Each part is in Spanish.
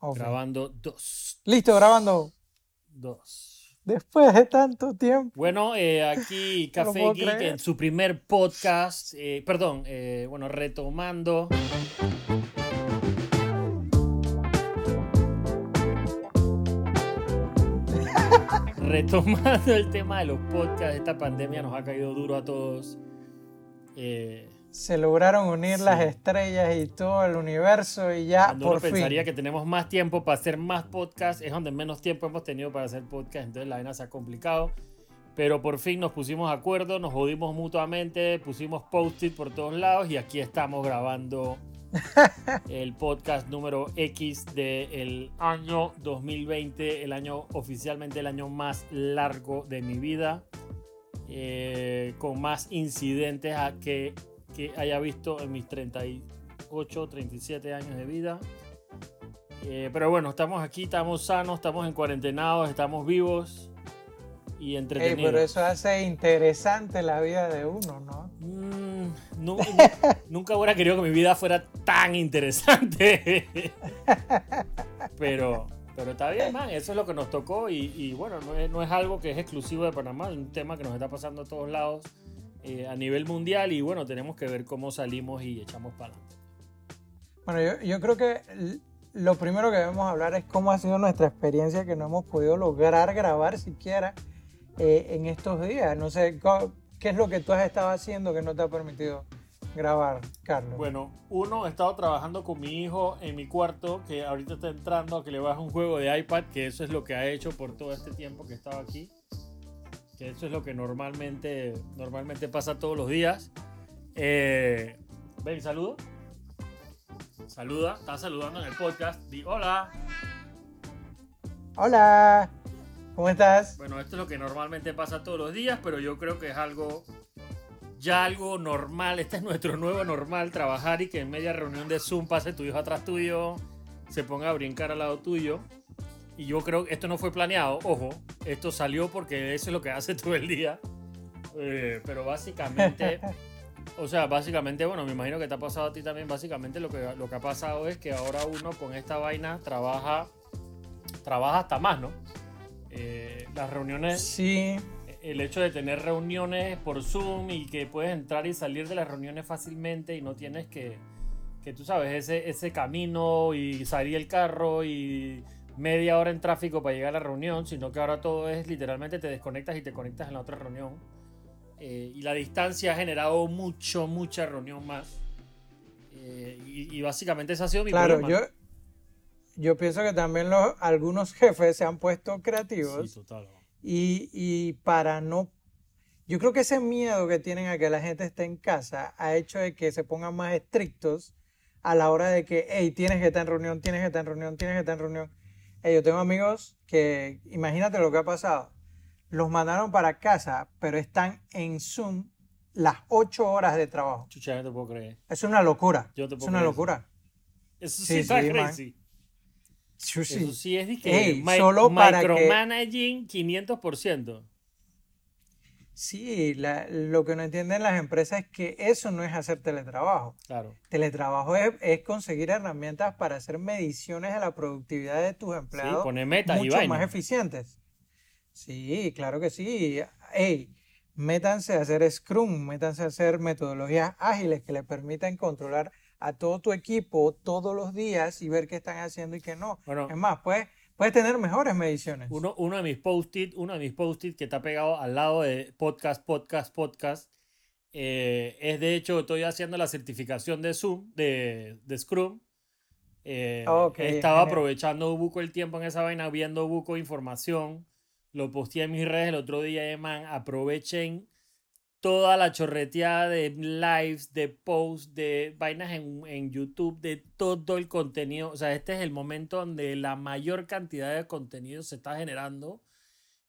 Grabando dos. Listo, grabando. Dos. Después de tanto tiempo. Bueno, eh, aquí No Café Geek creer. en su primer podcast. eh, perdón, eh, bueno, retomando. Retomando el tema de los podcasts, esta pandemia nos ha caído duro a todos. Eh, Se lograron unir Sí. las estrellas y todo el universo y ya Cuando por uno pensaría fin. que tenemos más tiempo para hacer más podcasts, es donde menos tiempo hemos tenido para hacer podcasts, entonces la vaina se ha complicado. Pero por fin nos pusimos de acuerdo, nos jodimos mutuamente, pusimos post-it por todos lados y aquí estamos grabando el podcast número X del año 2020, el año oficialmente el año más largo de mi vida, eh, con más incidentes a que, que haya visto en mis 38, 37 años de vida. Eh, pero bueno, estamos aquí, estamos sanos, estamos en cuarentenados, estamos vivos y entretenidos. pero eso hace interesante la vida de uno, ¿no? Mm, nu- nu- nunca hubiera querido que mi vida fuera tan interesante. pero, pero está bien, man. Eso es lo que nos tocó. Y, y bueno, no es, no es algo que es exclusivo de Panamá. Es un tema que nos está pasando a todos lados eh, a nivel mundial. Y bueno, tenemos que ver cómo salimos y echamos para adelante. Bueno, yo, yo creo que lo primero que debemos hablar es cómo ha sido nuestra experiencia que no hemos podido lograr grabar siquiera eh, en estos días. No sé, ¿qué es lo que tú has estado haciendo que no te ha permitido grabar, Carlos? Bueno, uno, he estado trabajando con mi hijo en mi cuarto, que ahorita está entrando a que le baje un juego de iPad, que eso es lo que ha hecho por todo este tiempo que estaba aquí. Que eso es lo que normalmente, normalmente pasa todos los días. Eh, ven, saludo. Saluda, está saludando en el podcast. Di hola. Hola, ¿cómo estás? Bueno, esto es lo que normalmente pasa todos los días, pero yo creo que es algo ya algo normal. Este es nuestro nuevo normal, trabajar y que en media reunión de Zoom pase tu hijo atrás tuyo, se ponga a brincar al lado tuyo. Y yo creo que esto no fue planeado, ojo, esto salió porque eso es lo que hace todo el día. Eh, pero básicamente, o sea, básicamente, bueno, me imagino que te ha pasado a ti también, básicamente lo que, lo que ha pasado es que ahora uno con esta vaina trabaja, trabaja hasta más, ¿no? Eh, las reuniones Sí, el hecho de tener reuniones por Zoom y que puedes entrar y salir de las reuniones fácilmente y no tienes que, que tú sabes, ese, ese camino y salir el carro y media hora en tráfico para llegar a la reunión, sino que ahora todo es literalmente te desconectas y te conectas en la otra reunión. Eh, y la distancia ha generado mucho, mucha reunión más. Eh, y, y básicamente ese ha sido mi claro, problema. yo, yo pienso que también los, algunos jefes se han puesto creativos. Sí, total. Y, y para no... Yo creo que ese miedo que tienen a que la gente esté en casa ha hecho de que se pongan más estrictos a la hora de que, hey, tienes que estar en reunión, tienes que estar en reunión, tienes que estar en reunión. Hey, yo tengo amigos que, imagínate lo que ha pasado. Los mandaron para casa, pero están en Zoom las ocho horas de trabajo. Chucha, no te puedo creer. Es una locura. Yo te Es puedo una creer. locura. Eso sí, Sí, está sí, crazy. Eso sí es de que Ey, mi- solo para que- micromanaging 500%. Sí, la- lo que no entienden las empresas es que eso no es hacer teletrabajo. Claro. Teletrabajo es, es conseguir herramientas para hacer mediciones de la productividad de tus Sí, empleados poner metas y mucho más eficientes. Sí, claro que sí. Ey, métanse a hacer Scrum, métanse a hacer metodologías ágiles que le permitan controlar a todo tu equipo todos los días y ver qué están haciendo y qué no. Bueno, Es más, puedes, puedes tener mejores mediciones. uno, uno de mis post-it, uno de mis post-it que está pegado al lado de podcast, podcast, podcast, eh, es de hecho, estoy haciendo la certificación de Zoom, de, de Scrum. Eh, Ok, estaba genial. aprovechando Buco el tiempo en esa vaina, viendo Buco información. Lo posteé en mis redes el otro día, y, man, aprovechen toda la chorreteada de lives, de posts, de vainas en, en YouTube, de todo el contenido. O sea, este es el momento donde la mayor cantidad de contenido se está generando.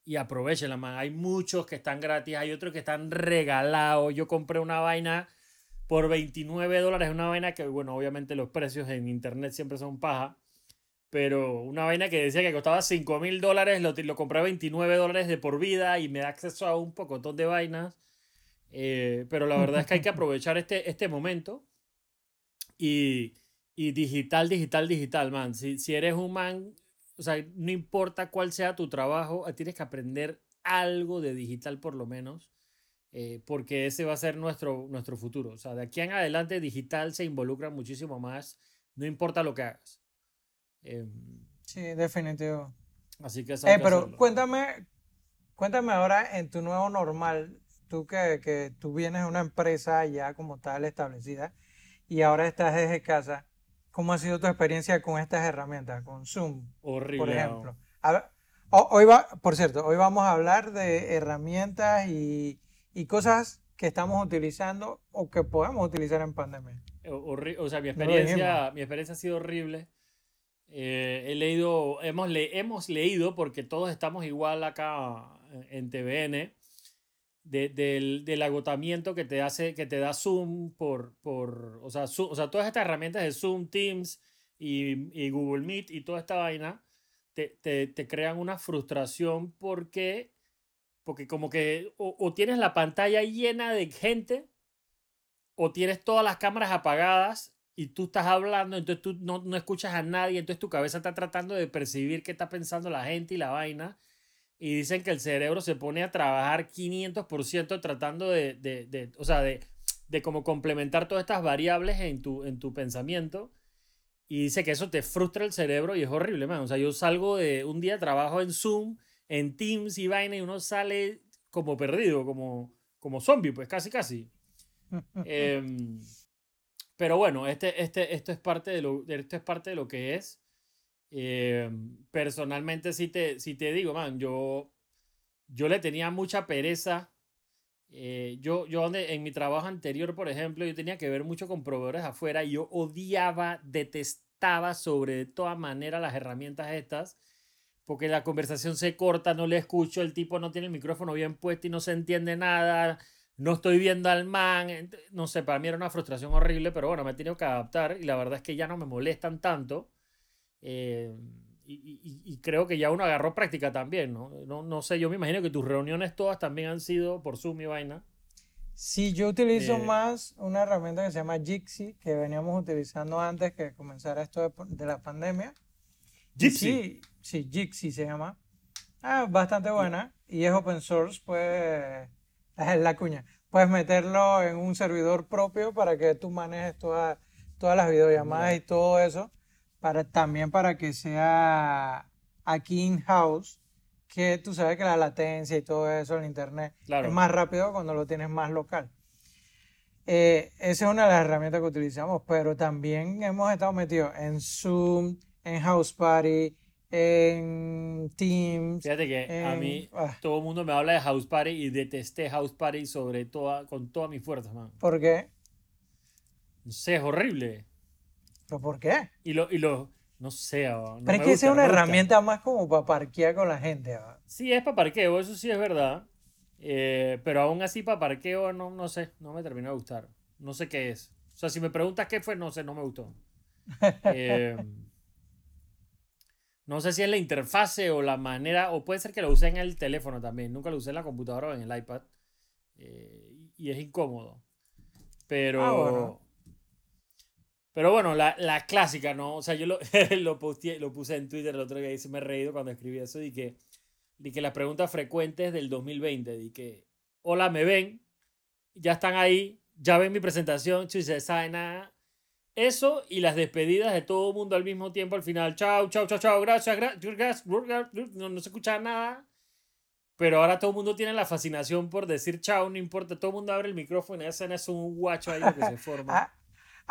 Y aprovechenla, man. Hay muchos que están gratis, hay otros que están regalados. Yo compré una vaina por 29 dólares, una vaina que, bueno, obviamente los precios en internet siempre son paja. Pero una vaina que decía que costaba 5 mil dólares, lo, compré a 29 dólares de por vida y me da acceso a un pocotón de vainas. Eh, pero la verdad es que hay que aprovechar este, este momento y, Y digital, digital, digital, man. Si, si eres un man, o sea, no importa cuál sea tu trabajo, eh, tienes que aprender algo de digital por lo menos, eh, porque ese va a ser nuestro, nuestro futuro. O sea, de aquí en adelante digital se involucra muchísimo más, no importa lo que hagas. Em, sí, definitivo. Así que... Eh, pero cuéntame, cuéntame ahora en tu nuevo normal, tú que, que tú vienes de una empresa ya como tal establecida y ahora estás desde casa, ¿cómo ha sido tu experiencia con estas herramientas, con Zoom, Horrible. por ejemplo? hoy va, por cierto, hoy vamos a hablar de herramientas y, y cosas que estamos utilizando o que podemos utilizar en pandemia. o sea, mi experiencia, mi experiencia ha sido horrible. Eh, he leído, hemos, le, hemos leído, porque todos estamos igual acá en TVN, del, del, agotamiento que te hace, que te da Zoom por, por o, sea, o sea, todas estas herramientas de Zoom, Teams y, y Google Meet y toda esta vaina te, te, te crean una frustración porque, porque como que o, o, tienes la pantalla llena de gente o tienes todas las cámaras apagadas y tú estás hablando, entonces tú no, no escuchas a nadie, entonces tu cabeza está tratando de percibir qué está pensando la gente y la vaina y dicen que el cerebro se pone a trabajar 500% tratando de, de, de, o sea, de, de como complementar todas estas variables en tu, en tu pensamiento. Y dice que eso te frustra el cerebro y es horrible, man. O sea, yo salgo de un día, trabajo en Zoom, en Teams y vaina, y uno sale como perdido, como, como zombie, pues casi, casi. Em, pero bueno, este, este, esto, es parte de lo, esto es parte de lo que es. Eh, personalmente, si te, si te digo, man, yo, yo le tenía mucha pereza. Eh, yo, yo en mi trabajo anterior, por ejemplo, yo tenía que ver mucho con proveedores afuera y yo odiaba, detestaba sobre toda manera las herramientas estas, porque la conversación se corta, no le escucho, el tipo no tiene el micrófono bien puesto y no se entiende nada, no estoy viendo al man, no sé, para mí era una frustración horrible, pero bueno, me he tenido que adaptar y la verdad es que ya no me molestan tanto. Eh, y, creo que ya uno agarró práctica también, ¿no? ¿no? ¿no? sé, yo me imagino que tus reuniones todas también han sido por Zoom y vaina. Sí, yo utilizo eh, más una herramienta que se llama Jixi, que veníamos utilizando antes que comenzara esto de, la pandemia. Jixi. Sí, Jixi se llama. Ah, bastante buena y es open source, pues es la cuña. Puedes meterlo en un servidor propio para que tú manejes todas las videollamadas y todo eso para, también para que sea aquí in-house, que tú sabes que la latencia y todo eso en internet es más rápido cuando lo tienes más local. Eh, esa es una de las herramientas que utilizamos, pero también hemos estado metidos en Zoom, en House Party, en Teams. Fíjate que a mí ah. todo el mundo me habla de House Party y detesté House Party sobre toda, con toda mi fuerza, man. ¿Por qué? No sé, es horrible. Por qué? Y lo, y lo no sé. Pero es que es una herramienta más como para parquear con la gente. Sí, es para parqueo, eso sí es verdad. Eh, pero aún así para parqueo no, no sé, no me terminó de gustar. No sé qué es. O sea, si me preguntas qué fue, no sé, no me gustó. Eh, no sé si es la interfase o la manera, o puede ser que lo use en el teléfono también. Nunca lo usé en la computadora o en el iPad. Eh, y es incómodo. Pero... Ah, pero bueno, la, la, clásica, ¿no? O sea, yo lo, lo, lo puse en Twitter el otro día y se me he reído cuando escribí eso. Y que, y que las preguntas frecuentes del 2020, y que, hola, ¿me ven? Ya están ahí, ya ven mi presentación, chuse, saben nada. Eso y las despedidas de todo el mundo al mismo tiempo al final. Chao, chao, chao, chao, gracias, gracias, no, no se escucha nada. Pero ahora todo el mundo tiene la fascinación por decir chao, no importa. Todo el mundo abre el micrófono y hacen eso un guacho ahí que se forma.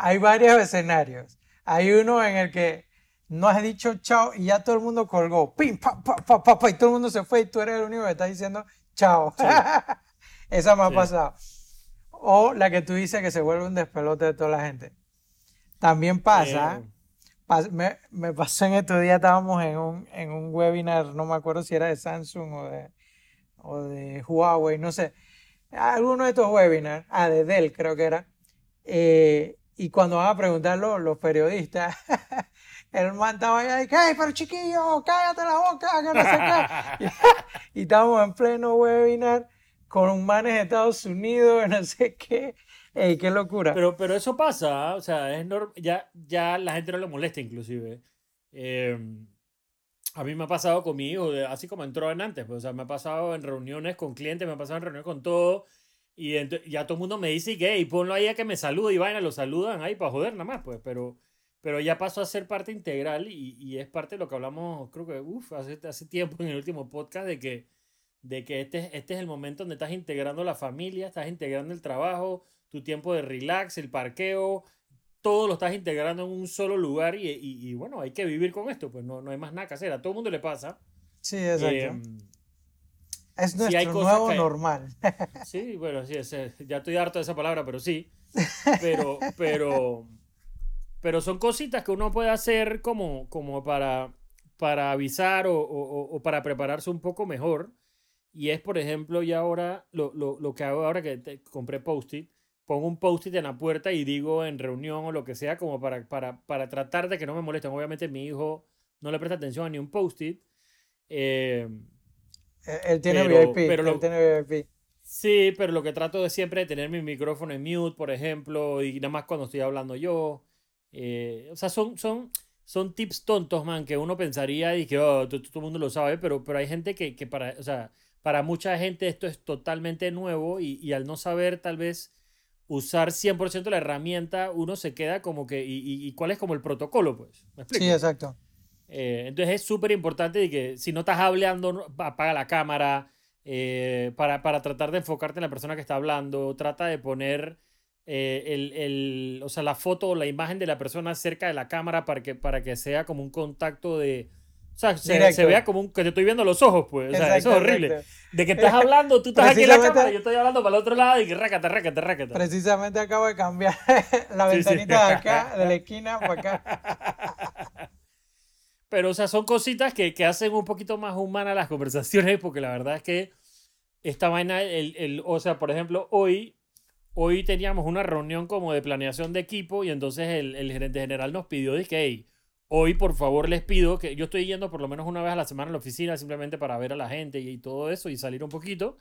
Hay varios escenarios. Hay uno en el que no has dicho chao y ya todo el mundo colgó. Pim, pa, pa, pa, pa, y todo el mundo se fue y tú eres el único que está diciendo chao. Esa me ha pasado. O la que tú dices que se vuelve un despelote de toda la gente. También pasa, eh. me, me, pasó en estos días, estábamos en un, en un webinar, no me acuerdo si era de Samsung o de, o de Huawei, no sé. Alguno de estos webinars, ah, de Dell creo que era. Eh, y cuando van a preguntarlo los periodistas, el man estaba allá y que, pero chiquillo, cállate la boca, que no sé qué. y, estábamos en pleno webinar con un man en Estados Unidos, no sé qué. Ey, qué locura. Pero, pero eso pasa, ¿ah? o sea, es ya, ya la gente no le molesta inclusive. Eh, a mí me ha pasado con mi hijo, así como entró en antes, pues, o sea, me ha pasado en reuniones con clientes, me ha pasado en reuniones con todo, y ya todo el mundo me dice que, y ponlo ahí a que me salude, y vayan, lo saludan ahí para joder nada más, pues, pero, pero ya pasó a ser parte integral y, y es parte de lo que hablamos, creo que, uff, hace, hace tiempo en el último podcast, de que, de que este, este es el momento donde estás integrando la familia, estás integrando el trabajo, tu tiempo de relax, el parqueo, todo lo estás integrando en un solo lugar y, y, bueno, hay que vivir con esto, pues no, no, hay más nada que hacer, a todo el mundo le pasa. Sí, exacto. Em, es nuestro nuevo normal. sí, bueno, sí, ya estoy harto de esa palabra, pero sí. Pero, pero, pero son cositas que uno puede hacer como, como para, para avisar o, o, o para prepararse un poco mejor. Y es, por ejemplo, ya ahora, lo, lo, lo que hago ahora que compré Post-it, pongo un post-it en la puerta y digo en reunión o lo que sea, como para, para, para tratar de que no me molesten. Obviamente mi hijo no le presta atención a ni un post-it. Eh, él tiene VIP, pero él tiene VIP. Sí, pero lo que trato de siempre es tener mi micrófono en mute, por ejemplo, y nada más cuando estoy hablando yo. Eh, o sea, son, son, son tips tontos, man, que uno pensaría y que oh, todo, el mundo lo sabe, pero, pero hay gente que, que, para, o sea, para mucha gente esto es totalmente nuevo y, y al no saber tal vez usar 100% la herramienta, uno se queda como que, y, y, cuál es como el protocolo, pues. Sí, exacto. Eh, entonces es súper importante que si no estás hablando, apaga la cámara eh, para, para, tratar de enfocarte en la persona que está hablando, trata de poner eh, el, el, o sea, la foto o la imagen de la persona cerca de la cámara para que, para que sea como un contacto de, o sea, se, vea como un, que te estoy viendo los ojos, pues. O sea, eso es horrible. De que estás hablando, tú estás aquí en la cámara, yo estoy hablando para el otro lado y que rácate, rácate, rácate. Precisamente acabo de cambiar la ventanita de acá, de la esquina para acá. Pero, o sea, son cositas que, que hacen un poquito más humanas las conversaciones, porque la verdad es que esta vaina, el, el, o sea, por ejemplo, hoy, hoy teníamos una reunión como de planeación de equipo y entonces el, el gerente general nos pidió, que, hey, Hoy, por favor, les pido que yo estoy yendo por lo menos una vez a la semana a la oficina simplemente para ver a la gente y, todo eso y salir un poquito.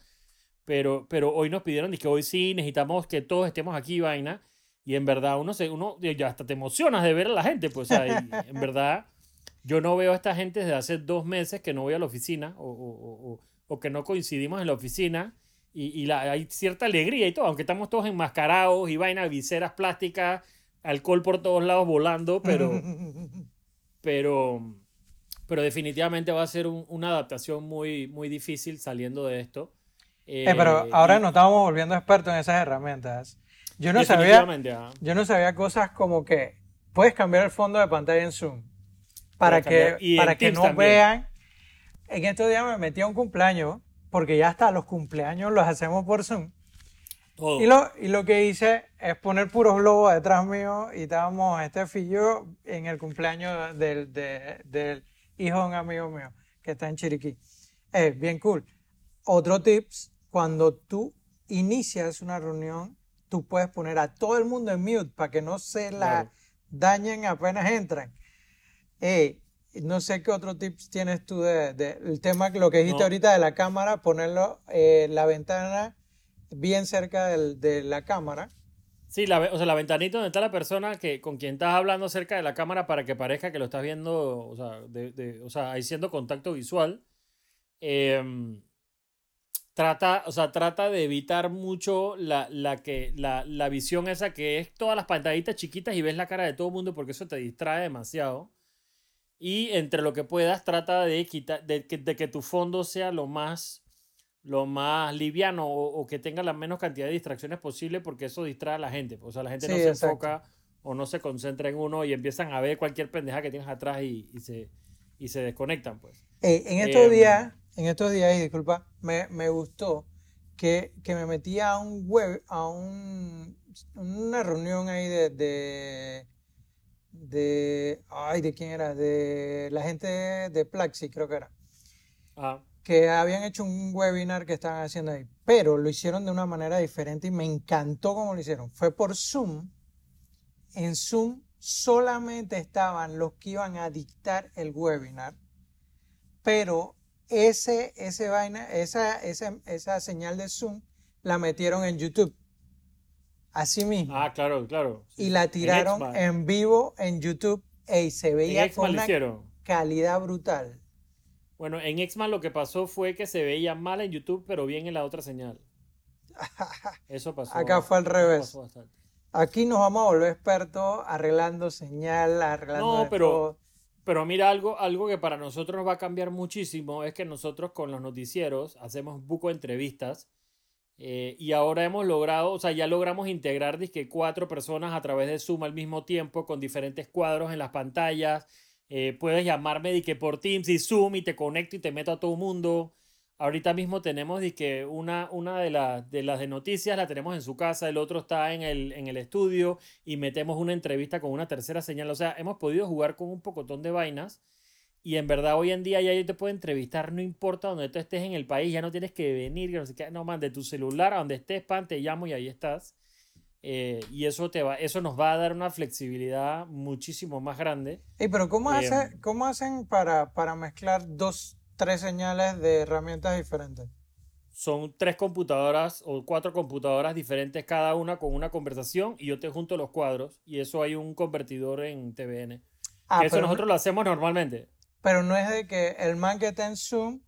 Pero, pero hoy nos pidieron que hoy sí necesitamos que todos estemos aquí, vaina. Y en verdad, uno, se, uno ya hasta te emocionas de ver a la gente. Pues, en verdad, yo no veo a esta gente desde hace dos meses que no voy a la oficina o, o, o, o que no coincidimos en la oficina. Y, y la, hay cierta alegría y todo, aunque estamos todos enmascarados y vaina, viseras plásticas, alcohol por todos lados volando, pero, pero, pero definitivamente va a ser una adaptación muy, muy difícil saliendo de esto. Eh, pero ahora nos estamos volviendo expertos en esas herramientas. Yo no, sabía, yo no sabía cosas como que puedes cambiar el fondo de pantalla en Zoom para que, para que no vean. En estos días me metí a un cumpleaños, porque ya hasta los cumpleaños los hacemos por Zoom. Y, lo, y lo que hice es poner puros globos detrás mío y estábamos este fillo en el cumpleaños del, del hijo de un amigo mío que está en Chiriquí. Es bien cool. Otro tips, cuando tú inicias una reunión, tú puedes poner a todo el mundo en mute para que no se la dañen apenas entran. No sé qué otro tips tienes tú del de, el tema, lo que dijiste ahorita de la cámara, ponerlo eh, la ventana bien cerca de la cámara. Sí, la, o sea, la ventanita donde está la persona que, con quien estás hablando cerca de la cámara para que parezca que lo estás viendo, o sea, de, o sea haciendo contacto visual. Em, trata, o sea, trata de evitar mucho la, la, que, la, la, visión esa que es todas las pantallitas chiquitas y ves la cara de todo el mundo porque eso te distrae demasiado. Y entre lo que puedas, trata de, quitar, de, de que tu fondo sea lo más lo más liviano o, que tenga la menos cantidad de distracciones posible porque eso distrae a la gente. O sea, la gente no se enfoca o no se concentra en uno y empiezan a ver cualquier pendeja que tienes atrás y, y se, y se desconectan, pues. en estos em, días, en estos días, y disculpa, me, me gustó que, que, me metí a un web, a un, una reunión ahí de, de, de, ay, ¿de quién era? De la gente de Plaxi, creo que era. Ah que habían hecho un webinar que estaban haciendo ahí, pero lo hicieron de una manera diferente y me encantó cómo lo hicieron. Fue por Zoom. En Zoom solamente estaban los que iban a dictar el webinar, pero ese, ese vaina, esa, esa, esa señal de Zoom la metieron en YouTube. Así mismo. Ah, claro, claro. y la tiraron en, vivo en YouTube y se veía En con una calidad brutal. Bueno, en Xmas lo que pasó fue que se veía mal en YouTube, pero bien en la otra señal. Eso pasó. Acá fue al revés. Aquí nos vamos a volver expertos arreglando señal, arreglando No, pero- todo. Pero mira, algo, algo que para nosotros nos va a cambiar muchísimo es que nosotros con los noticieros hacemos buco entrevistas eh, y ahora hemos logrado, o sea, ya logramos integrar dizque, cuatro personas a través de Zoom al mismo tiempo con diferentes cuadros en las pantallas. Eh, puedes llamarme dizque, por Teams y Zoom y te conecto y te meto a todo mundo. Ahorita mismo tenemos dizque, una, una de, las de las de noticias, la tenemos en su casa, el otro está en el, en el estudio y metemos una entrevista con una tercera señal. O sea, hemos podido jugar con un pocotón de vainas. Y en verdad hoy en día ya yo te puedo entrevistar, no importa donde tú estés en el país, ya no tienes que venir, no sé qué, no, man, de tu celular a donde estés, pan, te llamo y ahí estás. Eh, y eso, te va, eso nos va a dar una flexibilidad muchísimo más grande. Ey, pero ¿cómo, Eh, hace- cómo hacen para, para mezclar dos, tres señales de herramientas diferentes? Son tres computadoras o cuatro computadoras diferentes cada una con una conversación y yo te junto los cuadros y eso hay un convertidor en TVN. Ah, eso nosotros lo hacemos normalmente. Pero no es de que el man que está en Zoom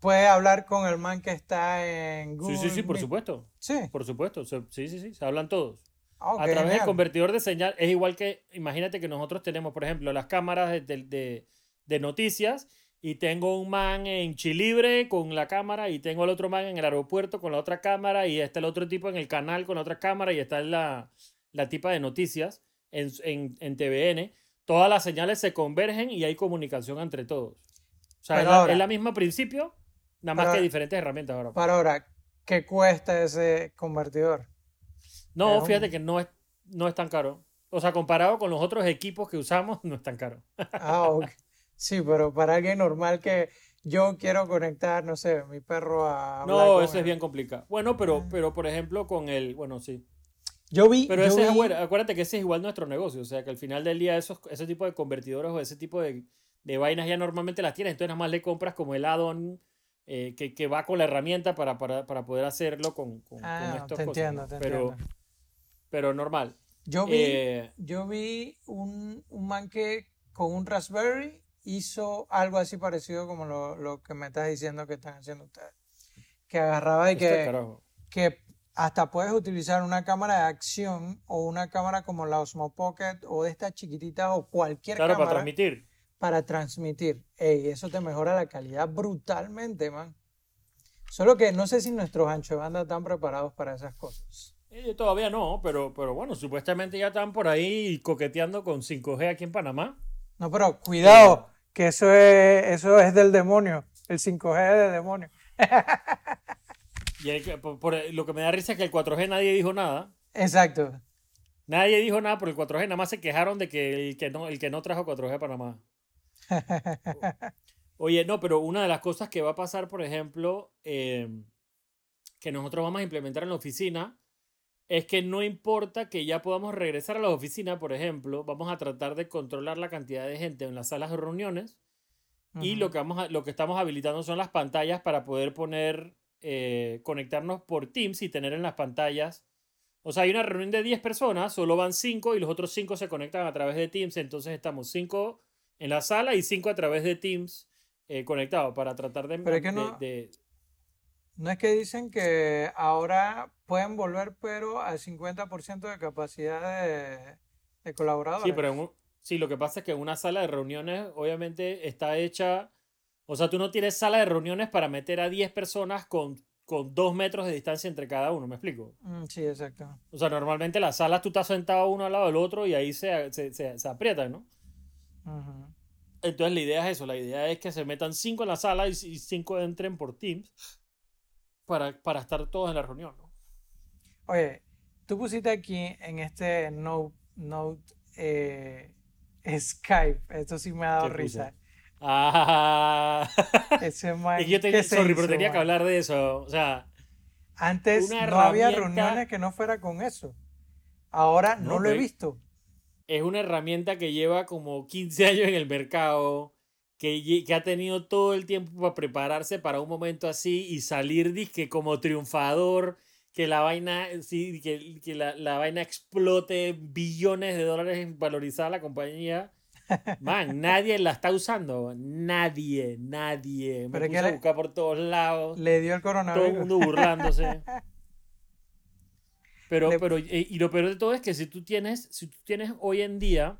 puede hablar con el man que está en Google. Sí, sí, sí, por supuesto. Sí. Por supuesto. Se- Sí, sí, sí, se hablan todos. Ah, ok, a través del genial. convertidor de señal es igual que, imagínate que nosotros tenemos, por ejemplo, las cámaras de, de- de- de noticias y tengo un man en Chilibre con la cámara y tengo al otro man en el aeropuerto con la otra cámara y está el otro tipo en el canal con la otra cámara y está la, la tipa de noticias en, en, en TVN. Todas las señales se convergen y hay comunicación entre todos. O sea, es la, ahora- es la misma principio, nada más que diferentes herramientas ahora. Para ahora, ¿qué cuesta ese convertidor? No, Es un- fíjate que no es, no es tan caro. O sea, comparado con los otros equipos que usamos, no es tan caro. Ah, ok. Sí, pero para alguien normal que yo quiero conectar, no sé, mi perro a No, eso es bien complicado. Bueno, pero, Ah. pero por ejemplo, con el. Bueno, sí. Yo vi, Pero yo ese es, vi- acuérdate, que ese es igual nuestro negocio. O sea, que al final del día, esos, ese tipo de convertidores o ese tipo de, de vainas ya normalmente las tienes. Entonces, nada más le compras como el add-on eh, que, que va con la herramienta para, para, para poder hacerlo con, con, con Ah, estas te cosas, entiendo, ¿no? te Pero, entiendo. pero normal. Yo vi, Eh, yo vi un, un man que con un Raspberry hizo algo así parecido como lo, lo que me estás diciendo que están haciendo ustedes. Que agarraba y este que, que hasta puedes utilizar una cámara de acción o una cámara como la Osmo Pocket o de estas chiquititas o cualquier Claro, para cámara transmitir. para transmitir. Ey, eso te mejora la calidad brutalmente, man. Solo que no sé si nuestros ancho de banda están preparados para esas cosas. Eh, todavía no, pero, pero bueno, supuestamente ya están por ahí coqueteando con 5G aquí en Panamá. No, pero cuidado, que eso es, eso es del demonio. El 5G es del demonio. Y el por, por- lo que me da risa es que el 4G nadie dijo nada. Exacto. Nadie dijo nada por el 4G, nada más se quejaron de que el que no, el que no trajo 4G a Panamá. Oye, no, pero una de las cosas que va a pasar, por ejemplo, eh, que nosotros vamos a implementar en la oficina, es que no importa que ya podamos regresar a la oficina, por ejemplo, vamos a tratar de controlar la cantidad de gente en las salas de reuniones y Ujú. lo que, vamos a- lo que estamos habilitando son las pantallas para poder poner, eh, conectarnos por Teams y tener en las pantallas. O sea, hay una reunión de 10 personas, solo van 5 y los otros 5 se conectan a través de Teams. Entonces estamos 5 en la sala y 5 a través de Teams eh, conectados para tratar de, Pero es que no- de- No es que dicen que ahora pueden volver, pero al 50% de capacidad de, de colaboradores. Sí, pero en un- sí, lo que pasa es que una sala de reuniones obviamente está hecha, o sea, tú no tienes sala de reuniones para meter a 10 personas con, con 2 metros de distancia entre cada uno, ¿me explico? Mm, sí, exacto. O sea, normalmente las salas tú estás sentado uno al lado del otro y ahí se, se, se, se aprietan, ¿no? Entonces la idea es eso, la idea es que se metan 5 en la sala y 5 entren por Teams para, para estar todos en la reunión, ¿no? Oye, tú pusiste aquí en este Note, note eh, Skype. Esto sí me ha dado risa. Ah, Ese man, que yo ¿qué tenía, se sorry, pero hizo, tenía que man? hablar de eso. O sea, Antes no había reuniones que no fuera con eso. Ahora no, No, lo he pero- visto. es una herramienta que lleva como 15 años en el mercado, que, que ha tenido todo el tiempo para prepararse para un momento así y salir disque como triunfador, que la vaina, sí, que, que la, la, vaina explote billones de dólares en valorizar la compañía. Man, nadie la está usando. Nadie, nadie. Me puse a buscar por todos lados. Le dio el coronavirus. Todo el mundo burlándose. Pero, pero, eh, y lo peor de todo es que si tú tienes, si tú tienes hoy en día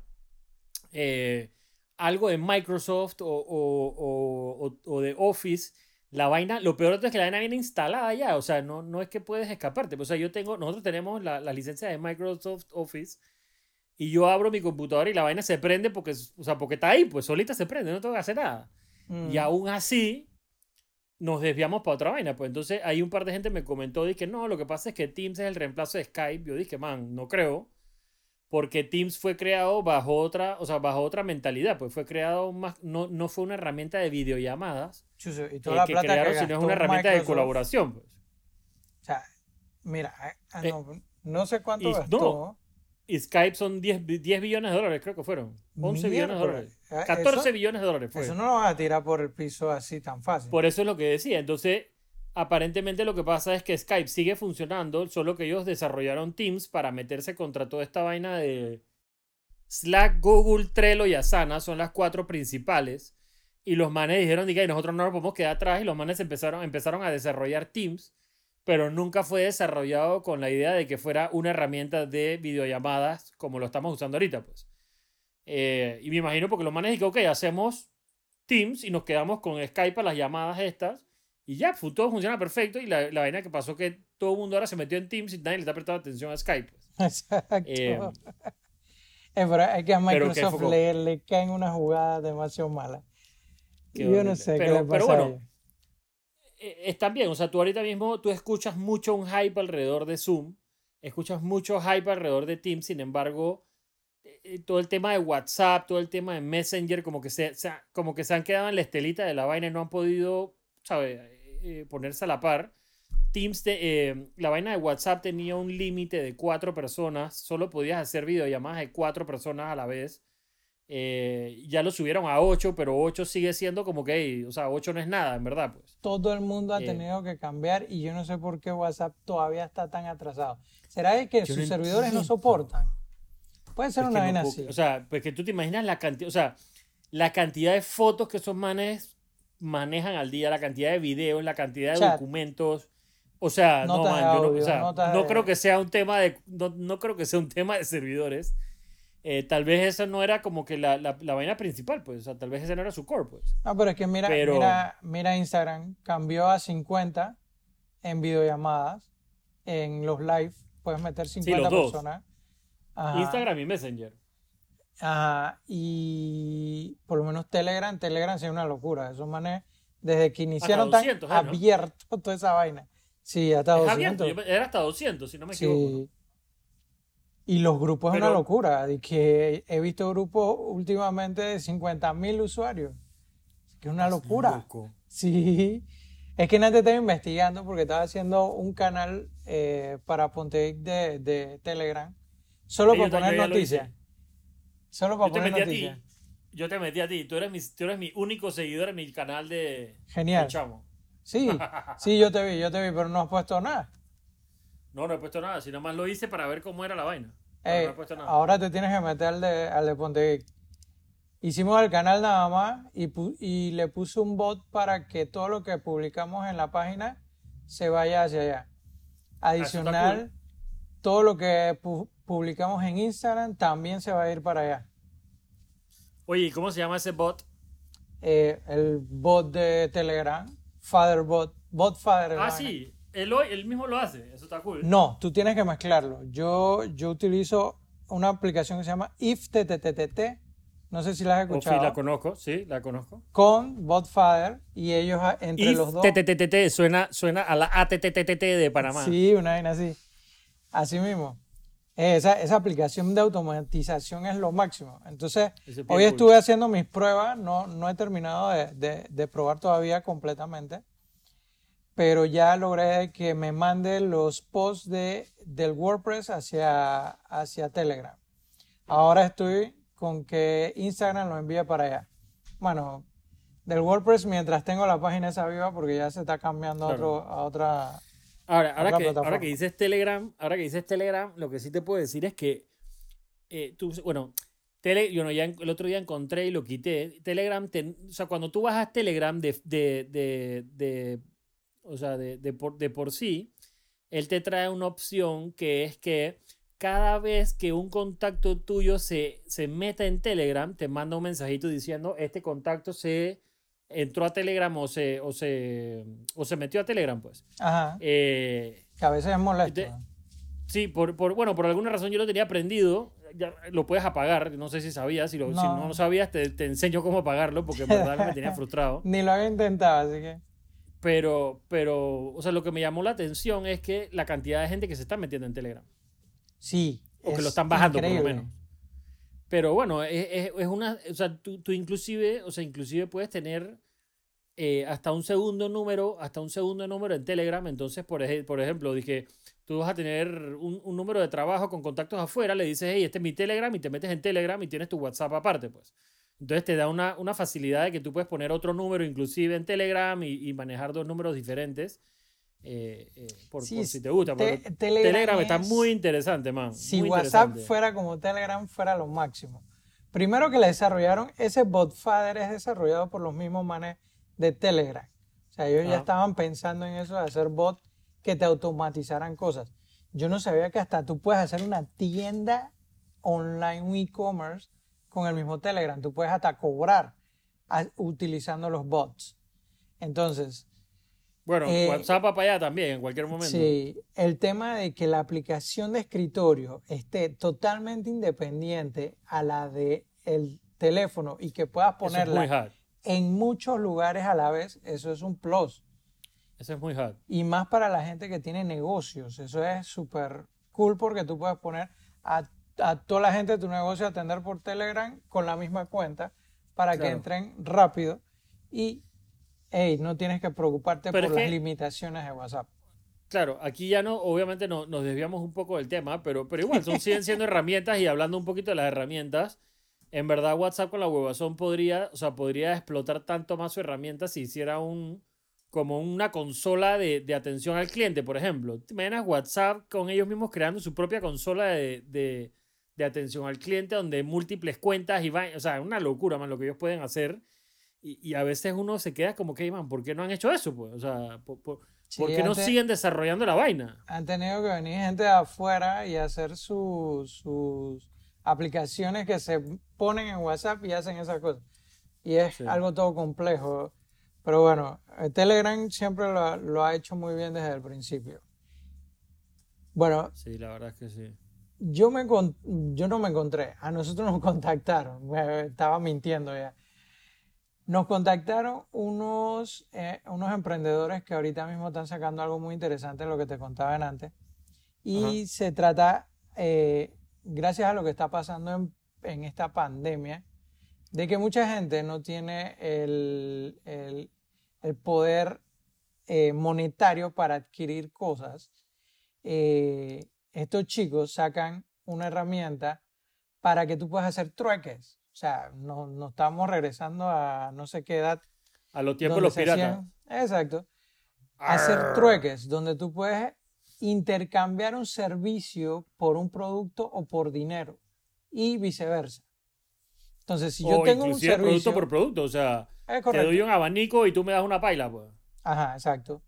eh, algo de Microsoft o, o, o, o, de Office, la vaina, lo peor de todo es que la vaina viene instalada ya, o sea, no, no es que puedes escaparte. O sea, yo tengo, nosotros tenemos la, la licencia de Microsoft Office y yo abro mi computadora y la vaina se prende porque, o sea, porque está ahí, pues solita se prende, no tengo que hacer nada. Y mm. aún así, nos desviamos para otra vaina. Pues entonces hay un par de gente me comentó, dije, no, lo que pasa es que Teams es el reemplazo de Skype. Yo dije, man, no creo. Porque Teams fue creado bajo otra, o sea, bajo otra mentalidad, pues fue creado más, no, no fue una herramienta de videollamadas. y toda la que plata crearon, sino es una herramienta de colaboración, pues. O sea, mira, eh, ah, eh, no, sé cuánto gastó. Y Skype son 10, 10 billones de dólares, creo que fueron. 11 billones de dólares. 14 billones de dólares. Eso no lo vas a tirar por el piso así tan fácil. Por eso es lo que decía. Entonces, aparentemente lo que pasa es que Skype sigue funcionando, solo que ellos desarrollaron Teams para meterse contra toda esta vaina de Slack, Google, Trello y Asana. Son las cuatro principales. Y los manes dijeron, diga, y nosotros no nos podemos quedar atrás. Y los manes empezaron, empezaron a desarrollar Teams pero nunca fue desarrollado con la idea de que fuera una herramienta de videollamadas como lo estamos usando ahorita, pues. Eh, y me imagino porque los manes ok, hacemos Teams y nos quedamos con Skype a las llamadas estas y ya, todo funciona perfecto y la, la vaina que pasó que todo el mundo ahora se metió en Teams y nadie le está prestando atención a Skype. Pues. Exacto. Eh, es que a Microsoft le, le, caen unas jugadas demasiado malas. Yo no sé qué le pasa pero bueno, eh, está bien, o sea, tú ahorita mismo tú escuchas mucho un hype alrededor de Zoom, escuchas mucho hype alrededor de Teams, sin embargo, eh, eh, todo el tema de WhatsApp, todo el tema de Messenger, como que se, como que se han quedado en la estelita de la vaina y no han podido, ponerse a la par. Teams, la vaina de WhatsApp tenía un límite de cuatro personas, solo podías hacer videollamadas de cuatro personas a la vez. Eh, ya lo subieron a 8, pero 8 sigue siendo como que, o sea, 8 no es nada, en verdad, pues. Todo el mundo ha eh, tenido que cambiar y yo no sé por qué WhatsApp todavía está tan atrasado. ¿Será que sus servidores no soportan? Puede ser una vaina así. O sea, pues que tú te imaginas la cantidad, o sea, la cantidad de fotos que esos manes manejan al día, la cantidad de videos, la cantidad de documentos. O sea, no, no, creo que sea un tema de, no creo que sea un tema de servidores eh, tal vez esa no era como que la, la, la, vaina principal, pues, o sea, tal vez ese no era su core, pues. No, pero es que mira, mira, mira Instagram, cambió a 50 en videollamadas, en los live, puedes meter 50 personas. Instagram y Messenger. Ajá, y por lo menos Telegram, Telegram es una locura, esos manes, desde que iniciaron tan ¿eh, abierto toda esa vaina. Sí, hasta 200. era hasta 200, si no me equivoco. Y los grupos es una locura, que he visto grupos últimamente de 50 mil usuarios. Que es una locura. Sí. Es que antes estaba investigando porque estaba haciendo un canal eh, para Ponte de, de Telegram. Solo para poner noticias. Solo para poner noticias. Yo te metí a ti. Tú eres, mi, tú eres mi único seguidor en mi canal de, Genial. Chamo. Sí, sí, yo te vi, yo te vi, pero no has puesto nada. No, no he puesto nada, sino más lo hice para ver cómo era la vaina. Ahora te tienes que meter al de, al de Ponte Hicimos el canal nada más y, y, le puse un bot para que todo lo que publicamos en la página se vaya hacia allá. Ah, Adicional, todo lo que publicamos en Instagram también se va a ir para allá. Oye, ¿y cómo se llama ese bot? Eh, el bot de Telegram, FatherBot, bot Father. Ah, sí, él, mismo lo hace, eso está cool. No, tú tienes que mezclarlo. Yo, yo utilizo una aplicación que se llama IFTTTT. No sé si la has oh, escuchado. sí, la conozco, sí, la conozco. Con Botfather y ellos entre los dos. TTTT suena, suena a la ATTTT de Panamá. Sí, una vaina así. Así mismo. Esa, esa, aplicación de automatización es lo máximo. Entonces, hoy estuve haciendo mis pruebas, no, no he terminado de, de, de probar todavía completamente pero ya logré que me mande los posts de, del WordPress hacia, hacia Telegram. Ahora estoy con que Instagram lo envíe para allá. Bueno, del WordPress mientras tengo la página esa viva porque ya se está cambiando a, otro, a otra Ahora, ahora, otra que, ahora que dices Telegram, ahora que dices Telegram, lo que sí te puedo decir es que eh, tú, bueno, Tele, yo no, ya el otro día encontré y lo quité. Telegram, te- o sea, cuando tú bajas Telegram de, de, de, de- o sea, de, de por, de por sí, él te trae una opción que es que cada vez que un contacto tuyo se, se meta en Telegram, te manda un mensajito diciendo, este contacto se entró a Telegram o se, o se, o se metió a Telegram, pues. Ajá. Eh, Que a veces es molesto. de- Sí, por, por, bueno, por alguna razón yo lo tenía aprendido. Ya lo puedes apagar, no sé si sabías. Si, lo, si No. no lo sabías, te, te enseño cómo apagarlo, porque en verdad me tenía frustrado. Ni lo había intentado, así que. Pero, pero, o sea, lo que me llamó la atención es que la cantidad de gente que se está metiendo en Telegram. Sí. O que es lo están bajando, por lo increíble. menos. Pero bueno, es, es- es una. O sea, tú, tú inclusive, o sea, inclusive puedes tener eh, hasta un segundo número, hasta un segundo número en Telegram. Entonces, por, ej- por ejemplo, dije, tú vas a tener un, un número de trabajo con contactos afuera, le dices, hey, este es mi Telegram, y te metes en Telegram y tienes tu WhatsApp aparte, pues. Entonces te da una, una facilidad de que tú puedes poner otro número inclusive en Telegram y, y manejar dos números diferentes. eh, eh, por, Sí, por si te gusta. Te- Telegram, Telegram está es- muy interesante, man. Si muy WhatsApp fuera como Telegram, fuera lo máximo. Primero que le desarrollaron, ese botfather es desarrollado por los mismos manes de Telegram. O sea, ellos ya Ah. estaban pensando en eso de hacer bots que te automatizaran cosas. Yo no sabía que hasta tú puedes hacer una tienda online, un e-commerce, con el mismo Telegram. Tú puedes hasta cobrar a- utilizando los bots. Entonces, Bueno, Eh, WhatsApp para allá también, en cualquier momento. Sí, el tema de que la aplicación de escritorio esté totalmente independiente a la de el teléfono y que puedas es ponerla hard. en muchos lugares a la vez, eso es un plus. Eso es muy hard. Y más para la gente que tiene negocios, eso es súper cool porque tú puedes poner a, a toda la gente de tu negocio a atender por Telegram con la misma cuenta para que entren rápido y hey, no tienes que preocuparte Pero por las que- limitaciones de WhatsApp. Claro, aquí ya no, obviamente no, nos desviamos un poco del tema, pero, pero igual, son, siguen siendo herramientas y hablando un poquito de las herramientas, en verdad WhatsApp con la huevazón podría, o sea, podría explotar tanto más su herramienta si hiciera un, como una consola de, de atención al cliente, por ejemplo. ¿Te imaginas WhatsApp con ellos mismos creando su propia consola de, de, de atención al cliente donde múltiples cuentas y va, o sea, una locura, man, lo que ellos pueden hacer. Y, y a veces uno se queda como que, man, ¿por qué no han hecho eso? Pues? O sea, ¿por, por- Sí, por qué no antes- siguen desarrollando la vaina? han tenido que venir gente de afuera y hacer su- sus aplicaciones que se ponen en WhatsApp y hacen esas cosas. Y es Sí. algo todo complejo. Pero bueno, eh, Telegram siempre lo, lo ha hecho muy bien desde el principio. Bueno, Sí, la verdad es que sí. Yo, me, yo no me encontré, a nosotros nos contactaron, estaba mintiendo ya. Nos contactaron unos, eh, unos emprendedores que ahorita mismo están sacando algo muy interesante, lo que te contaban antes. Y se trata, eh, gracias a lo que está pasando en, en esta pandemia, de que mucha gente no tiene el, el- el poder eh, monetario para adquirir cosas. Eh, estos chicos sacan una herramienta para que tú puedas hacer trueques. O sea, no, no estamos regresando a no sé qué edad. A los tiempos de los piratas. exacto. Hacer trueques, donde tú puedes intercambiar un servicio por un producto o por dinero y viceversa. Entonces, si yo o tengo un inclusive producto servicio, por producto. O sea, te doy un abanico y tú me das una paila, pues. Ajá, exacto.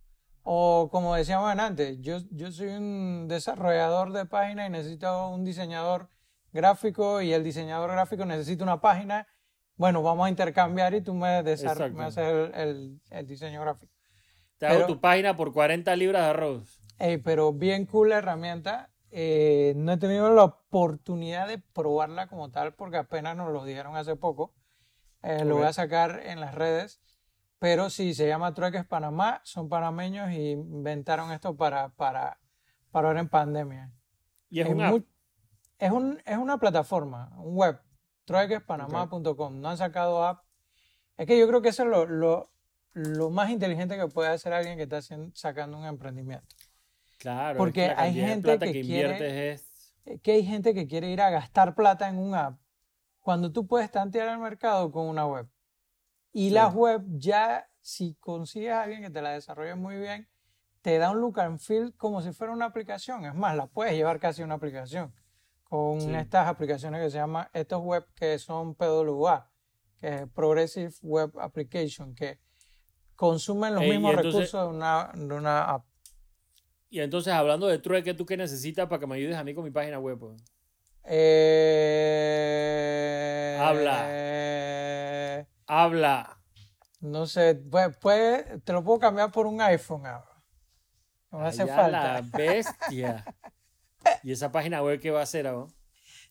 O como decíamos antes, yo, yo soy un desarrollador de página y necesito un diseñador gráfico y el diseñador gráfico necesita una página. Bueno, vamos a intercambiar y tú me, me haces el, el- el diseño gráfico. Te hago Pero- tu página por 40 libras de arroz. Ey, pero bien cool la herramienta. Eh, no he tenido la oportunidad de probarla como tal porque apenas nos lo dijeron hace poco. Eh, Lo voy a sacar en las redes. Pero sí, se llama Trueques Panamá. Son panameños y inventaron esto para, para, para ahora en pandemia. Y es Es un app. muy- es, un- es una plataforma, un web. Truequespanamá.com. No han sacado app. Es que yo creo que eso es lo, lo, lo más inteligente que puede hacer alguien que está haciendo- sacando un emprendimiento. Claro, porque es que hay gente que que, quiere- es... eh, que hay gente que quiere ir a gastar plata en un app cuando tú puedes tantear el mercado con una web. Y la web ya, si consigues a alguien que te la desarrolle muy bien, te da un look and feel como si fuera una aplicación. Es más, la puedes llevar casi una aplicación con Sí. estas aplicaciones que se llaman, estos web que son PWA, que es Progressive Web Application, que consumen los Ey, mismos entonces- recursos de una, de una app. Y entonces, hablando de trueque, ¿tú qué necesitas para que me ayudes a mí con mi página web? pues? Eh, Habla. Habla. No sé, pues, pues, te lo puedo cambiar por un iPhone ahora. No me hace Allá falta. la bestia. ¿Y esa página web qué va a hacer ahora?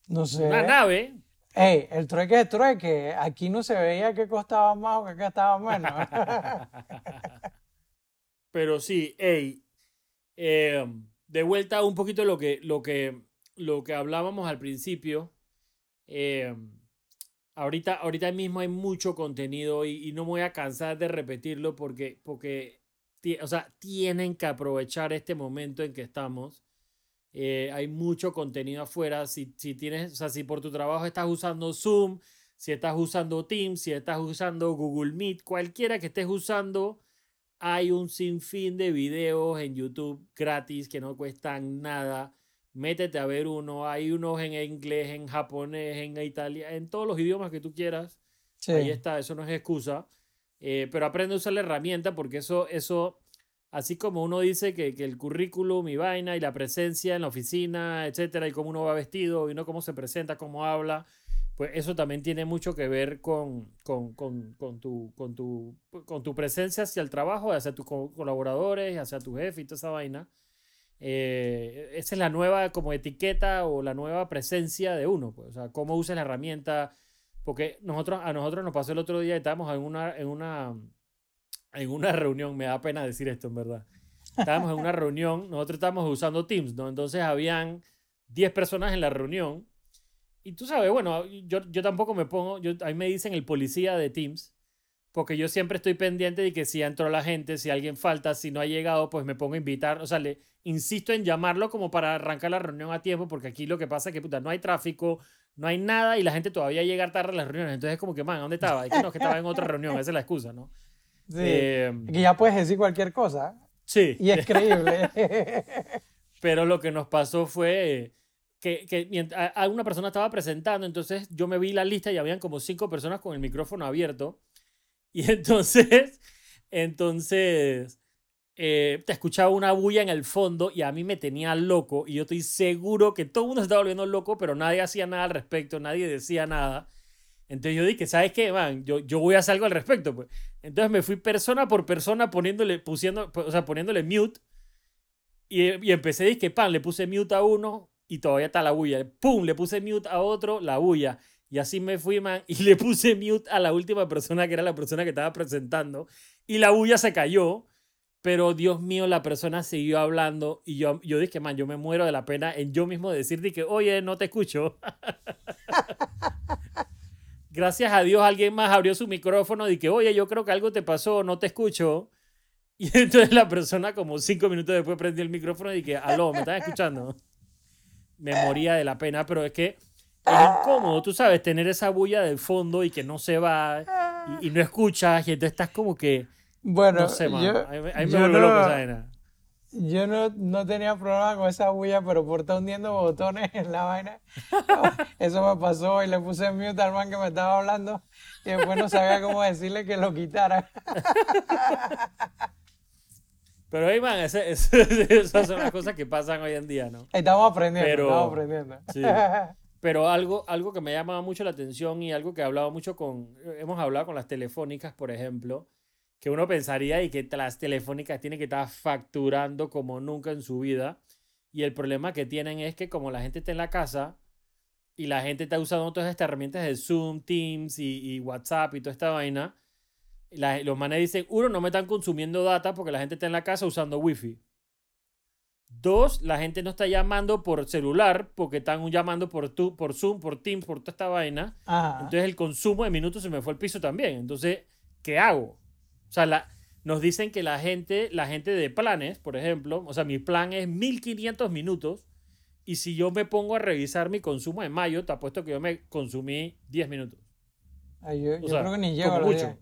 No sé. Una nave. Ey, el trueque es trueque. Aquí no se veía que costaba más o que costaba menos. Pero sí, hey, eh, de vuelta un poquito lo que, lo que, lo que hablábamos al principio. eh, ahorita, ahorita mismo hay mucho contenido y, y no me voy a cansar de repetirlo porque, porque o sea, tienen que aprovechar este momento en que estamos. Eh, hay mucho contenido afuera. Si, si tienes, o sea, si por tu trabajo estás usando Zoom, si estás usando Teams, si estás usando Google Meet, cualquiera que estés usando, hay un sinfín de videos en YouTube gratis que no cuestan nada. Métete a ver uno. Hay unos en inglés, en japonés, en italiano, en todos los idiomas que tú quieras. Sí. Ahí está, eso no es excusa. Eh, pero aprende a usar la herramienta porque eso, eso así como uno dice que, que el currículum y vaina y la presencia en la oficina, etcétera, y cómo uno va vestido y uno cómo se presenta, cómo habla, pues eso también tiene mucho que ver con, con, con, con tu, con, tu, con tu presencia hacia el trabajo, hacia tus co- colaboradores, hacia tu jefe y toda esa vaina. Eh, esa es la nueva como etiqueta o la nueva presencia de uno, pues, o sea, cómo usas la herramienta, porque nosotros, a nosotros nos pasó el otro día, estábamos en una, en una, en una reunión, me da pena decir esto en verdad. Estábamos en una reunión, nosotros estábamos usando Teams, ¿no? Entonces habían 10 personas en la reunión. Y tú sabes, bueno, yo, yo tampoco me pongo, yo, a me dicen el policía de Teams, porque yo siempre estoy pendiente de que si entró la gente, si alguien falta, si no ha llegado, pues me pongo a invitar, o sea, le insisto en llamarlo como para arrancar la reunión a tiempo, porque aquí lo que pasa es que, puta, no hay tráfico, no hay nada y la gente todavía llega tarde a las reuniones. Entonces es como que, man, ¿dónde estaba? Es que no, que estaba en otra reunión, esa es la excusa, ¿no? Sí. Eh, que ya puedes decir cualquier cosa. sí. Y es creíble. Pero lo que nos pasó fue que, que mient- a- a una persona estaba presentando, entonces yo me vi la lista y habían como cinco personas con el micrófono abierto. Y entonces, entonces, eh, te escuchaba una bulla en el fondo y a mí me tenía loco. Y yo estoy seguro que todo el mundo se estaba volviendo loco, pero nadie hacía nada al respecto, nadie decía nada. Entonces yo dije, ¿sabes qué, man? Yo, yo voy a hacer algo al respecto, pues. Entonces me fui persona por persona poniéndole, pusiendo, o sea, poniéndole mute. Y, y empecé, dije, pan, le puse mute a uno y todavía está la bulla. Pum, le puse mute a otro, la bulla. Y así me fui, man, y le puse mute a la última persona, que era la persona que estaba presentando. Y la bulla se cayó. Pero Dios mío, la persona siguió hablando y yo, yo dije, man, yo me muero de la pena en yo mismo decirte que, oye, no te escucho. Gracias a Dios alguien más abrió su micrófono y que, oye, yo creo que algo te pasó, no te escucho. Y entonces la persona como cinco minutos después prendió el micrófono y que, aló, ¿me estás escuchando? Me moría de la pena, pero es que incómodo, tú sabes, tener esa bulla del fondo y que no se va y, y no escuchas y entonces estás como que, bueno, no sé, man, yo, a mí, a mí me yo vuelve no- loco esa vaina. yo no, no tenía problema con esa bulla, pero por estar hundiendo botones en la vaina, eso me pasó y le puse mute al man que me estaba hablando y después no sabía cómo decirle que lo quitara. Pero ahí, man, ese- ese- esas son las cosas que pasan hoy en día, ¿no? Estamos aprendiendo, Pero- estamos aprendiendo. Sí. Pero algo, algo que me llama mucho la atención y algo que he hablado mucho con, hemos hablado con las telefónicas, por ejemplo, que uno pensaría y que las telefónicas tienen que estar facturando como nunca en su vida. Y el problema que tienen es que como la gente está en la casa y la gente está usando todas estas herramientas de Zoom, Teams y, y WhatsApp y toda esta vaina, la- los manes dicen, uno, no me están consumiendo data porque la gente está en la casa usando Wi-Fi. Dos, la gente no está llamando por celular porque están llamando por, tu, por Zoom, por Teams, por toda esta vaina. Ajá. Entonces el consumo de minutos se me fue al piso también. Entonces, ¿qué hago? O sea, la, nos dicen que la gente, la gente de planes, por ejemplo, o sea, mi plan es 1500 minutos. Y si yo me pongo a revisar mi consumo de mayo, te apuesto que yo me consumí 10 minutos. Ay, yo O yo sea, creo que ni llego a los mucho. 10.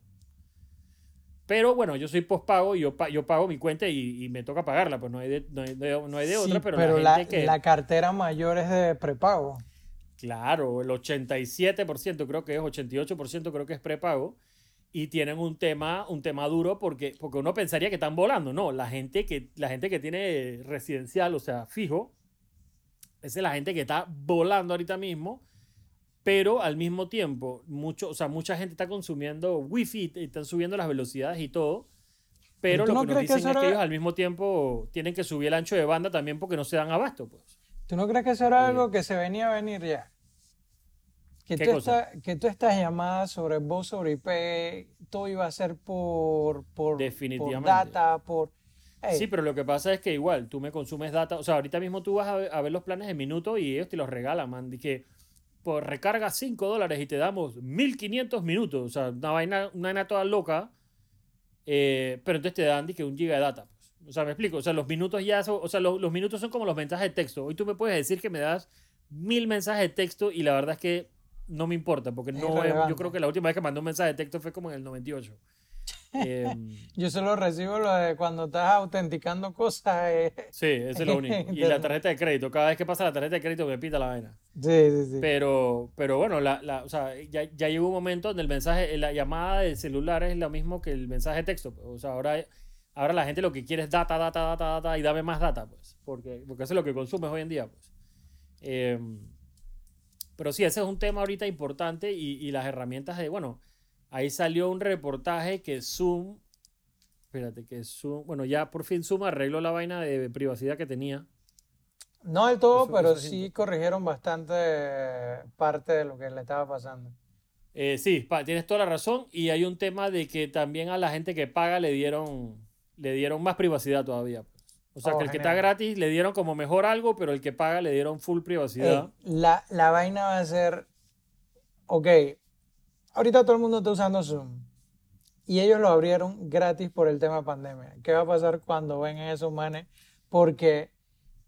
Pero bueno, yo soy postpago y yo, pa- yo pago mi cuenta y, y me toca pagarla, pues no hay de, no hay de, no hay de Sí, otra, pero, la gente que... la cartera mayor es de prepago. Claro, el 87% creo que es, 88% creo que es prepago. Y tienen un tema, un tema duro porque, porque uno pensaría que están volando. No, la gente que, la gente que tiene residencial, o sea, fijo, esa es la gente que está volando ahorita mismo. Pero al mismo tiempo, mucho, o sea, mucha gente está consumiendo wifi y están subiendo las velocidades y todo. Pero ¿Tú lo no que nos que dicen eso es que ellos al mismo tiempo tienen que subir el ancho de banda también porque no se dan abasto, pues. ¿Tú no crees que eso era algo que se venía a venir ya? Que, ¿Qué tú cosa? esta- que tú estas llamadas sobre voz sobre IP, todo iba a ser por, por, por Definitivamente. data, por... Ey, Sí, pero lo que pasa es que igual tú me consumes data. O sea, ahorita mismo tú vas a ver, a ver los planes de minuto y ellos te los regalan, man. De que por recarga 5 dólares y te damos 1500 minutos. O sea, una vaina, una vaina toda loca. eh, pero entonces te dan que un giga de data. pues. O sea, me explico. O sea, los minutos ya son. O sea, lo- los, minutos son como los mensajes de texto. Hoy tú me puedes decir que me das mil mensajes de texto y la verdad es que no me importa. Porque Es no. Yo irrelevante. creo que la última vez que mandé un mensaje de texto fue como en el 98. Em, Yo solo recibo lo de cuando estás autenticando cosas. eh. Sí, eso es lo único. Y la tarjeta de crédito. Cada vez que pasa la tarjeta de crédito me pita la vaina. Sí, sí, sí. Pero, pero bueno, la, la- o sea, ya, ya llegó un momento donde el mensaje, la llamada del celular es lo mismo que el mensaje de texto. pues. O sea, ahora, ahora la gente lo que quiere es data, data, data, data y dame más data, pues. Porque, porque eso es lo que consumes hoy en día, pues. Em, pero sí, ese es un tema ahorita importante y, y las herramientas de, bueno, ahí salió un reportaje que Zoom, espérate, que Zoom, bueno, ya por fin Zoom arregló la vaina de privacidad que tenía. No del todo, Eso- pero eso sí corrigieron bastante eh, parte de lo que le estaba pasando. Eh, sí, pa- tienes toda la razón. Y hay un tema de que también a la gente que paga le dieron, le dieron más privacidad todavía. O sea, Oh, que el que está gratis le dieron como mejor algo, pero el que paga le dieron full privacidad. Ey, la, la vaina va a ser, ok, ahorita todo el mundo está usando Zoom y ellos lo abrieron gratis por el tema pandemia. ¿Qué va a pasar cuando vengan esos manes? Porque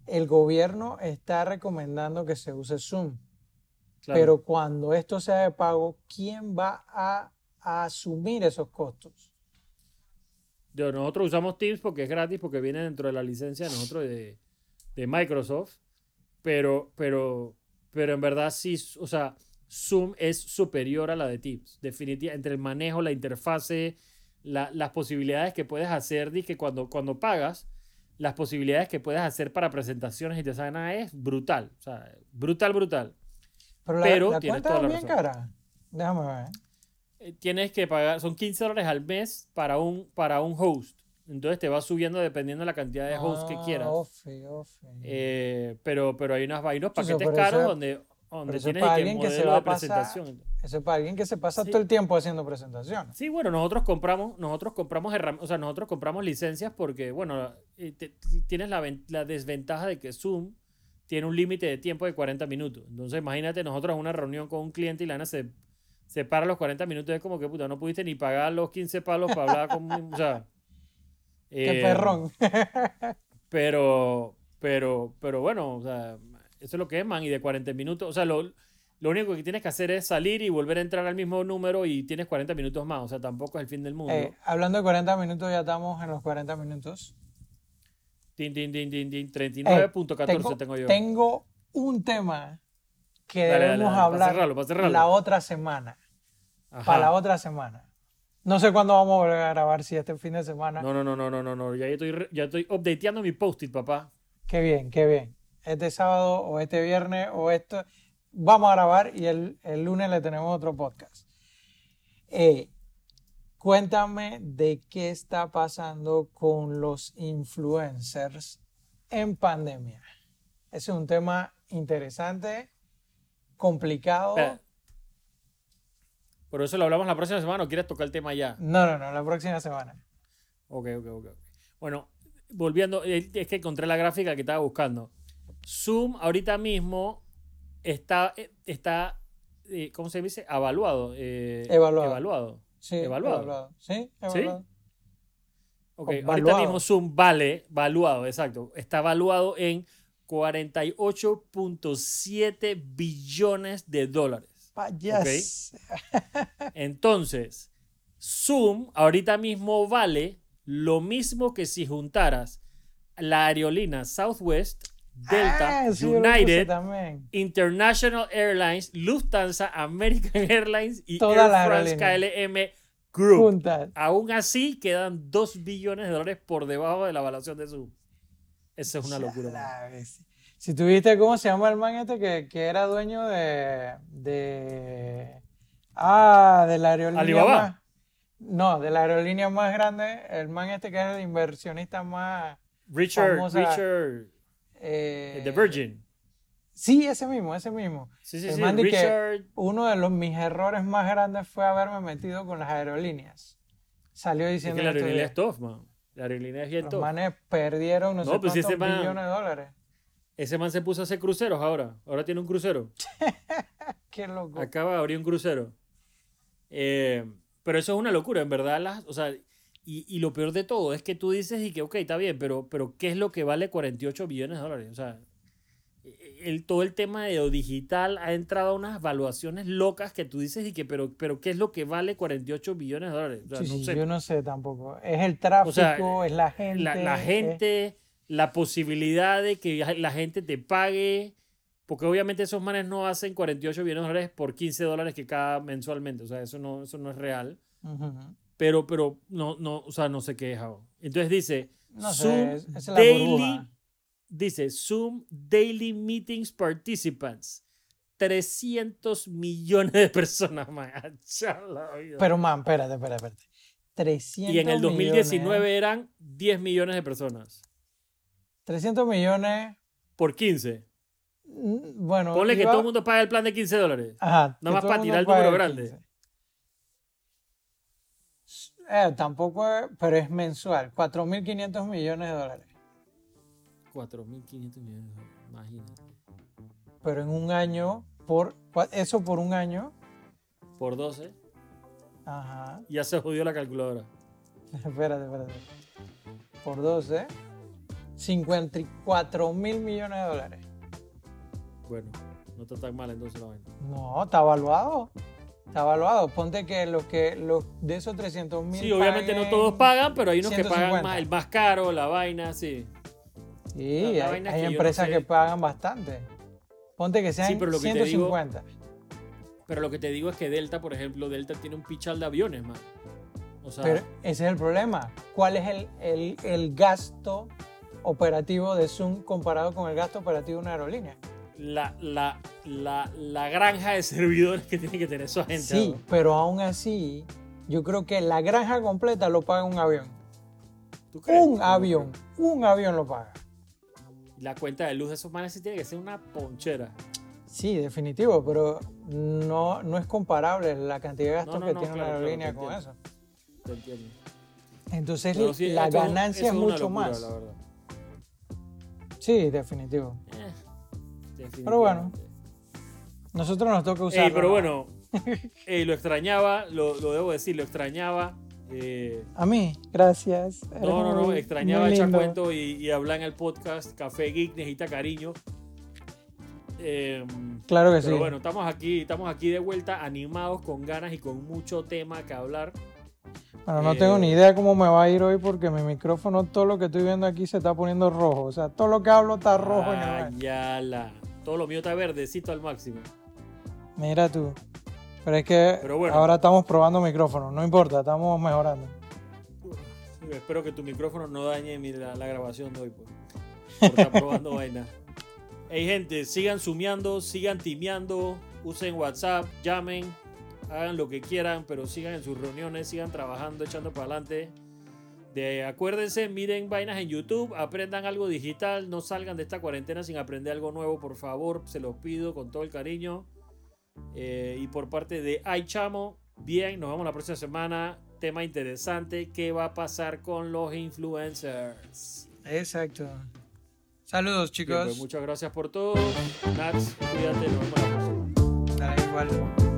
el gobierno está recomendando que se use Zoom, Claro. pero cuando esto sea de pago, ¿quién va a, a asumir esos costos? Yo- nosotros usamos Teams porque es gratis, porque viene dentro de la licencia de nosotros de, de Microsoft. Pero, pero, pero en verdad sí, o sea, Zoom es superior a la de Teams. Definitivamente, entre el manejo, la interfase, la- las posibilidades que puedes hacer, que cuando, cuando pagas, las posibilidades que puedes hacer para presentaciones y te saben nada es brutal. O sea, brutal, brutal. Pero la, Pero la tienes cuenta toda es la bien razón. cara. Déjame ver. Eh, Tienes que pagar, son 15 dólares al mes para un, para un host. Entonces te va subiendo dependiendo de la cantidad de hosts que Ah, quieras. ofi, ofi. Eh, pero, pero hay, unas, hay unos paquetes caros donde, donde eso es para alguien que se va a pasar. Eso es para alguien que se pasa Sí. todo el tiempo haciendo presentaciones. Sí, bueno, nosotros compramos, nosotros compramos o sea, nosotros compramos licencias porque, bueno, eh, te- tienes la, ven- la desventaja de que Zoom tiene un límite de tiempo de 40 minutos. Entonces, imagínate nosotros en una reunión con un cliente y la Ana se, se para los 40 minutos, es como que, puta, no pudiste ni pagar los 15 palos para hablar con... o sea... Qué eh, perrón. Pero, pero, pero bueno, o sea, eso es lo que es, man, y de 40 minutos, o sea, lo, lo único que tienes que hacer es salir y volver a entrar al mismo número y tienes 40 minutos más, o sea, tampoco es el fin del mundo. Eh, hablando de 40 minutos, ya estamos en los 40 minutos. Tin, tin, tin, tin, tin, Eh, 39.14 tengo, yo. tengo un tema que Dale, debemos dale, para hablar cerrarlo, para cerrarlo. la otra semana. Ajá. Para la otra semana. No sé cuándo vamos a volver a grabar, si este fin de semana. No, no, no, no, no, no, no, ya estoy, ya estoy updateando mi post-it, papá. Qué bien, qué bien. Este sábado o este viernes o esto. Vamos a grabar y el, el lunes le tenemos otro podcast. Eh, cuéntame de qué está pasando con los influencers en pandemia. Ese es un tema interesante, complicado. Espera. Por eso lo hablamos la próxima semana o quieres tocar el tema ya. No, no, no, la próxima semana. Ok, ok, ok. ok. Bueno, volviendo, eh, es que encontré la gráfica que estaba buscando. Zoom ahorita mismo está, eh, está eh, ¿cómo se dice? Evaluado. eh, Evaluado. Evaluado. Sí, Evaluado. Sí, evaluado. Ok, O ahorita mismo Zoom vale, valuado, exacto. Está valuado en 48.7 billones de dólares. Payas. Entonces, Zoom ahorita mismo vale lo mismo que si juntaras la aerolínea Southwest, Delta, Ah, sí, United. International Airlines, Lufthansa, American Airlines y Todas Air France. KLM Group. Juntas. Aún así quedan 2 billones de dólares por debajo de la evaluación de Zoom. Eso es una locura. Si tuviste, ¿cómo se llama el man este que, que era dueño de, de. Ah, de la aerolínea. ¿Alibaba? más- no, de la aerolínea más grande. El man este que es el inversionista más. Richard, Famosa- Richard, eh, The Virgin. Sí, ese mismo, ese mismo. Sí, sí, sí. que uno de los mis errores más grandes fue haberme metido con las aerolíneas. Salió Es diciendo que la aerolínea es tough, man. La aerolínea es bien los tough. manes perdieron no, No, sé pues cuántos ese man- billones de dólares. Ese man se puso a hacer cruceros ahora. Ahora tiene un crucero. Qué loco. Acaba de abrir un crucero. Eh, pero eso es una locura, en verdad. Las, o sea, y, y lo peor de todo es que tú dices y que, ok, está bien, pero, pero ¿qué es lo que vale 48 billones de dólares? O sea, el, todo el tema de lo digital ha entrado a unas valuaciones locas que tú dices y que, pero, pero ¿qué es lo que vale 48 billones de dólares? O sea, Sí, no sí, sé. yo no sé tampoco. Es el tráfico, sea, es la gente. la, la es- gente, la posibilidad de que la gente te pague, porque obviamente esos manes no hacen 48 billones de dólares por 15 dólares que cada mensualmente, o sea, eso no, eso no es real, Ujú. Pero, pero no, no, o sea, no se queja. Entonces dice, No sé, Zoom es- es Daily, dice, Zoom Daily Meetings Participants, 300 millones de personas, man. Pero, man, espérate, espérate, espérate. 300 y en el 2019 millones, eran 10 millones de personas, 300 millones. por 15. mm, Bueno, Ponle que iba- todo el mundo paga el plan de 15 dólares. Ajá, Nada que más para tirar el número grande. 15. Eh, tampoco, pero es mensual. 4.500 millones de dólares. 4.500 millones de dólares, imagínate. Pero en un año, por eso por un año. Por 12, Ajá. ya se jodió la calculadora. Espérate, espérate. Por 12. 54 mil millones de dólares. Bueno, no está tan mal entonces la vaina. No, está evaluado. Está evaluado. Ponte que los que los de esos 300 mil. Sí, obviamente no todos pagan, pero hay unos que pagan 150. más, el más caro, la vaina, sí. Sí, La- la hay, vaina es hay que yo no empresas sé. que pagan bastante. Ponte que sean pero lo que te digo- 150. Pero lo que te digo es que Delta, por ejemplo, Delta tiene un pichal de aviones, man. O sea, Pero ese es el problema. ¿Cuál es el, el- el gasto operativo de Zoom comparado con el gasto operativo de una aerolínea? La, la, la, la granja de servidores que tiene que tener esa gente. Sí, ¿no? pero aún así, yo creo que la granja completa lo paga un avión. ¿Tú crees? Un avión, un avión lo paga. La cuenta de luz de esos manes sí tiene que ser una ponchera. Sí, definitivo, pero no, no es comparable la cantidad de gastos No, no, que tiene claro, una aerolínea con entiendo. eso. Te entiendo. Entonces sí, la ganancia es mucho locura, más. la verdad. Sí, definitivo. Eh, Pero bueno. Nosotros nos toca usar. Pero bueno, lo extrañaba, lo, lo debo decir, lo extrañaba. eh, A mí, gracias. Eres no, no, no, muy- extrañaba echar cuento y, y hablar en el podcast Café Geek necesita cariño. Eh, Claro que pero sí. bueno, estamos aquí, estamos aquí de vuelta, animados, con ganas y con mucho tema que hablar. Bueno, no eh, tengo ni idea cómo me va a ir hoy porque mi micrófono, todo lo que estoy viendo aquí se está poniendo rojo. O sea, todo lo que hablo está rojo en el Ah, ya la. Todo lo mío está verdecito al máximo. Mira tú. Pero es que Pero bueno. ahora estamos probando micrófonos. No importa, estamos mejorando. Sí, Espero que tu micrófono no dañe mi- la, la grabación de hoy. Pues, por estar probando vaina. Hey, gente, sigan sumeando, sigan timeando, usen WhatsApp, llamen, hagan lo que quieran, pero sigan en sus reuniones, sigan trabajando, echando para adelante. De, acuérdense, miren vainas en YouTube, aprendan algo digital, no salgan de esta cuarentena sin aprender algo nuevo, por favor, se los pido con todo el cariño. Eh, y por parte de Ay Chamo, bien, nos vemos la próxima semana. Tema interesante, ¿qué va a pasar con los influencers? Exacto. Saludos, Bien, chicos. pues, muchas gracias por todo. Nats, cuídate, nos vemos la próxima. Dale, igual.